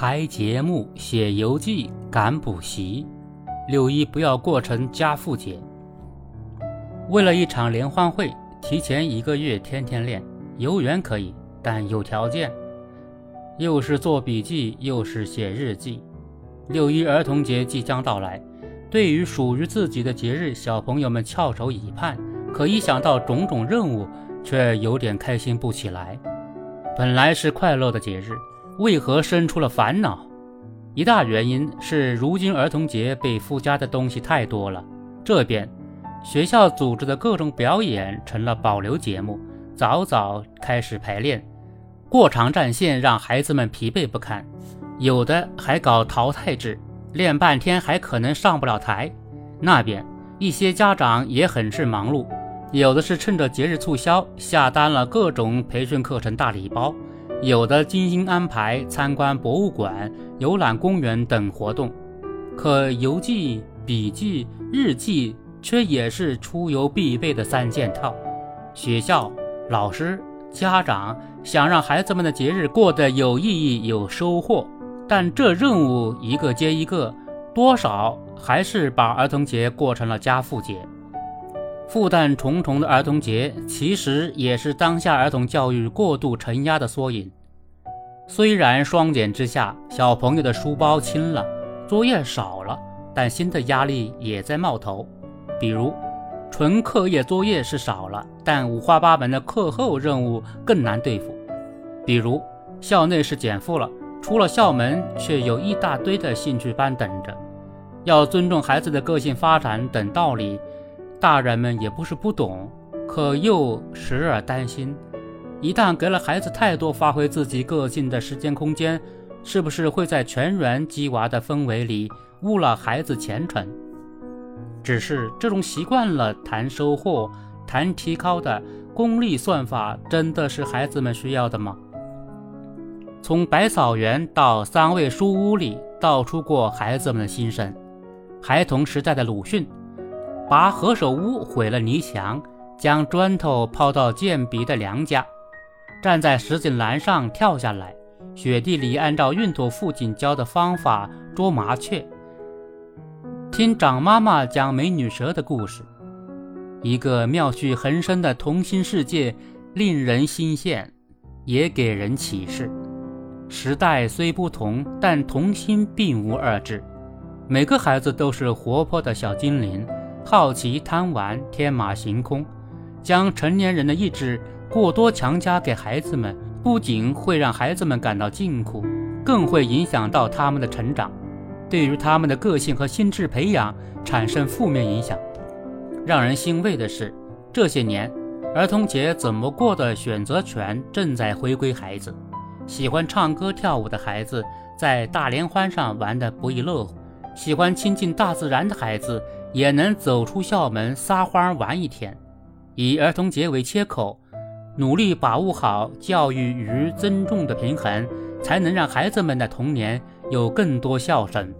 排节目、写游记、赶补习。六一不要过成家父节。为了一场联欢会，提前一个月天天练，游园可以，但有条件。又是做笔记，又是写日记。六一儿童节即将到来，对于属于自己的节日，小朋友们翘首以盼。可一想到种种任务，却有点开心不起来。本来是快乐的节日，为何生出了烦恼？一大原因是如今儿童节被附加的东西太多了。这边学校组织的各种表演成了保留节目，早早开始排练，过长战线让孩子们疲惫不堪。有的还搞淘汰制，练半天还可能上不了台。那边一些家长也很是忙碌。有的是趁着节日促销下单了各种培训课程大礼包，有的精心安排参观博物馆、游览公园等活动。可游记、笔记、日记却也是出游必备的三件套。学校、老师、家长想让孩子们的节日过得有意义、有收获，但这任务一个接一个，多少还是把儿童节过成了家父节。负担重重的儿童节，其实也是当下儿童教育过度承压的缩影。虽然双减之下，小朋友的书包轻了，作业少了，但新的压力也在冒头。比如，纯课业作业是少了，但五花八门的课后任务更难对付。比如，校内是减负了，出了校门却有一大堆的兴趣班等着。要尊重孩子的个性发展等道理。大人们也不是不懂，可又时而担心，一旦给了孩子太多发挥自己个性的时间空间，是不是会在全员鸡娃的氛围里误了孩子前程？只是这种习惯了谈收获、谈提高的功利算法，真的是孩子们需要的吗？从百草园到三味书屋里，道出过孩子们的心声。孩童时代的鲁迅。拔何首乌毁了泥墙，将砖头抛到贱鼻的梁家，站在石井栏上跳下来，雪地里按照孕吐父亲教的方法捉麻雀，听长妈妈讲美女蛇的故事，一个妙趣横生的童心世界，令人心羡，也给人启示。时代虽不同，但童心并无二致，每个孩子都是活泼的小精灵。好奇、贪玩、天马行空，将成年人的意志过多强加给孩子们，不仅会让孩子们感到禁锢，更会影响到他们的成长，对于他们的个性和心智培养产生负面影响。让人欣慰的是，这些年儿童节怎么过的选择权正在回归孩子。喜欢唱歌跳舞的孩子在大联欢上玩得不亦乐乎，喜欢亲近大自然的孩子。也能走出校门撒欢玩一天，以儿童节为切口，努力把握好教育与尊重的平衡，才能让孩子们的童年有更多笑声。